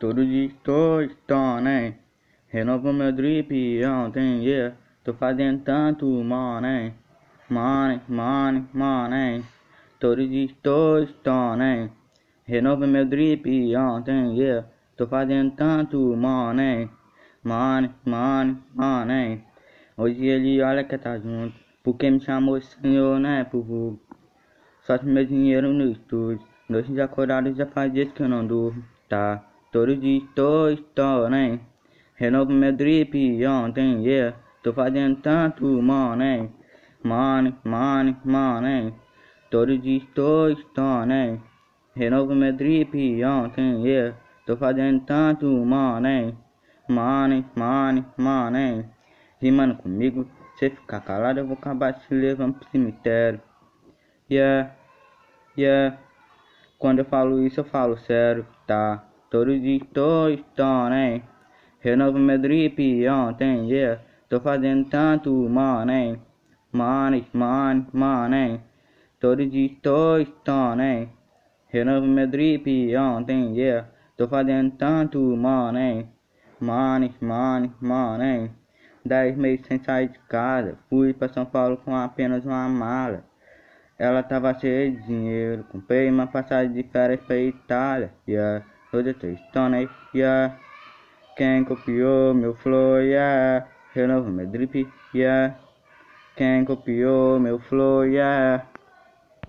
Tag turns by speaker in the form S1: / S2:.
S1: Todo dia estou né? Renovo meu drip ontem, yeah. Tô fazendo tanto money, money, money, money. Todo dia estou né? Renovo meu drip ontem, yeah. Tô fazendo tanto money, money, money, money. Hoje ele olha que tá junto, porque me chamou senhor, né, pro vulgo. Só meu dinheiro no estúdio, noites acordados já faz dias que eu não durmo, tá? Todo dia estou, estou, né? Renovo meu drip ontem, yeah. Tô fazendo tanto money, money, money, money. Todo dia estou, estou, né? Renovo meu drip ontem, yeah. Tô fazendo tanto money, money, money, money. Rimando comigo, se ficar calado eu vou acabar te levando pro cemitério. Yeah, yeah. Quando eu falo isso eu falo sério, tá? Todo dia estou, estou, né? Renovo meu drip ontem, yeah. Tô fazendo tanto money, money, money, money. Todo dia estou, estou, né? Renovo meu drip ontem, yeah. Tô fazendo tanto money, money, money, money. Dez meses sem sair de casa, fui pra São Paulo com apenas uma mala. Ela tava cheia de dinheiro, comprei uma passagem de férias pra Itália, yeah. Hoje eu tô stone, yeah. Quem copiou meu flow, yeah. Renovo meu drip, yeah. Quem copiou meu flow, yeah.